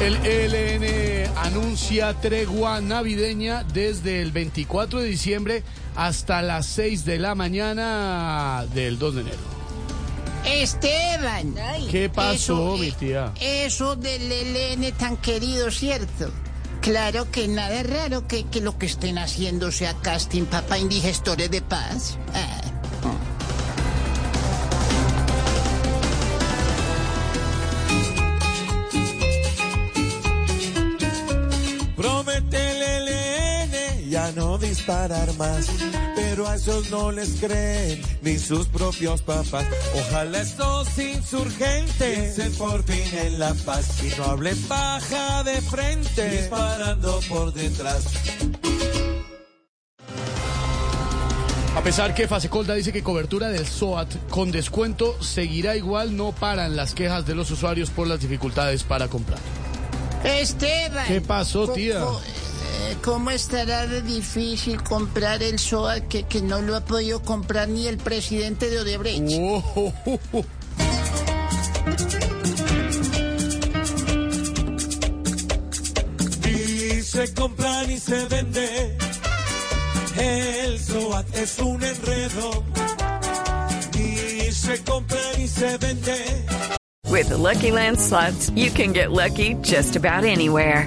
El ELN anuncia tregua navideña desde el 24 de diciembre hasta las 6 de la mañana del 2 de enero. Esteban. ¿Qué pasó, Eso, mi tía? Eso del ELN tan querido, ¿cierto? Claro que nada raro que, que lo que estén haciendo sea casting papá indigestores de paz. Ah. No disparar más, pero a esos no les creen ni sus propios papás. Ojalá estos insurgentes piensen por fin en la paz y no hablen baja de frente, disparando por detrás. A pesar que Fasecolda dice que cobertura del SOAT con descuento seguirá igual, no paran las quejas de los usuarios por las dificultades para comprar. Esteban. ¿Qué pasó, tía? co- ¿Cómo estará de difícil comprar el SOA que, que no lo ha podido comprar ni el presidente de Odebrecht? Oh, oh, oh, oh. Ni se compra ni se vende. El SOAT es un enredo. Se compra ni se vende. With the Lucky Land slots, you can get lucky just about anywhere.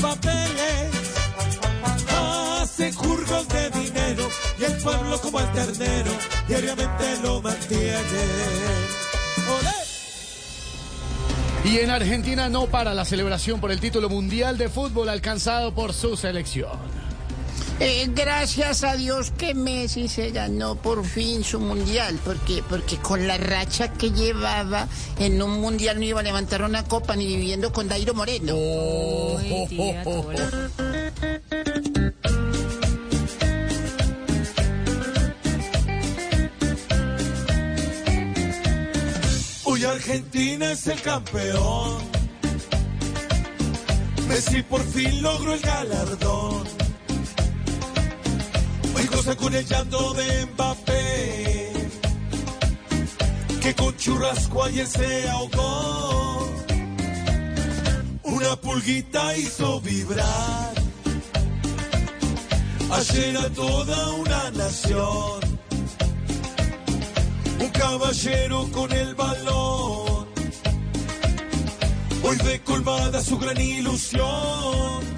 papeles hacen jurgos de dinero y el pueblo como el ternero diariamente lo mantiene. Y en Argentina no para la celebración por el título mundial de fútbol alcanzado por su selección. Eh, gracias a Dios que Messi se ganó por fin su mundial, porque, porque con la racha que llevaba en un mundial no iba a levantar una copa ni viviendo con Dairo Moreno. Oh, oh, oh, oh, oh. Hoy Argentina es el campeón. Messi por fin logró el galardón. Hoy goza con el llanto de Mbappé. Que con churrasco ayer se ahogó. Una pulguita hizo vibrar. Ayer a toda una nación un caballero con el balón. Hoy ve colmada su gran ilusión.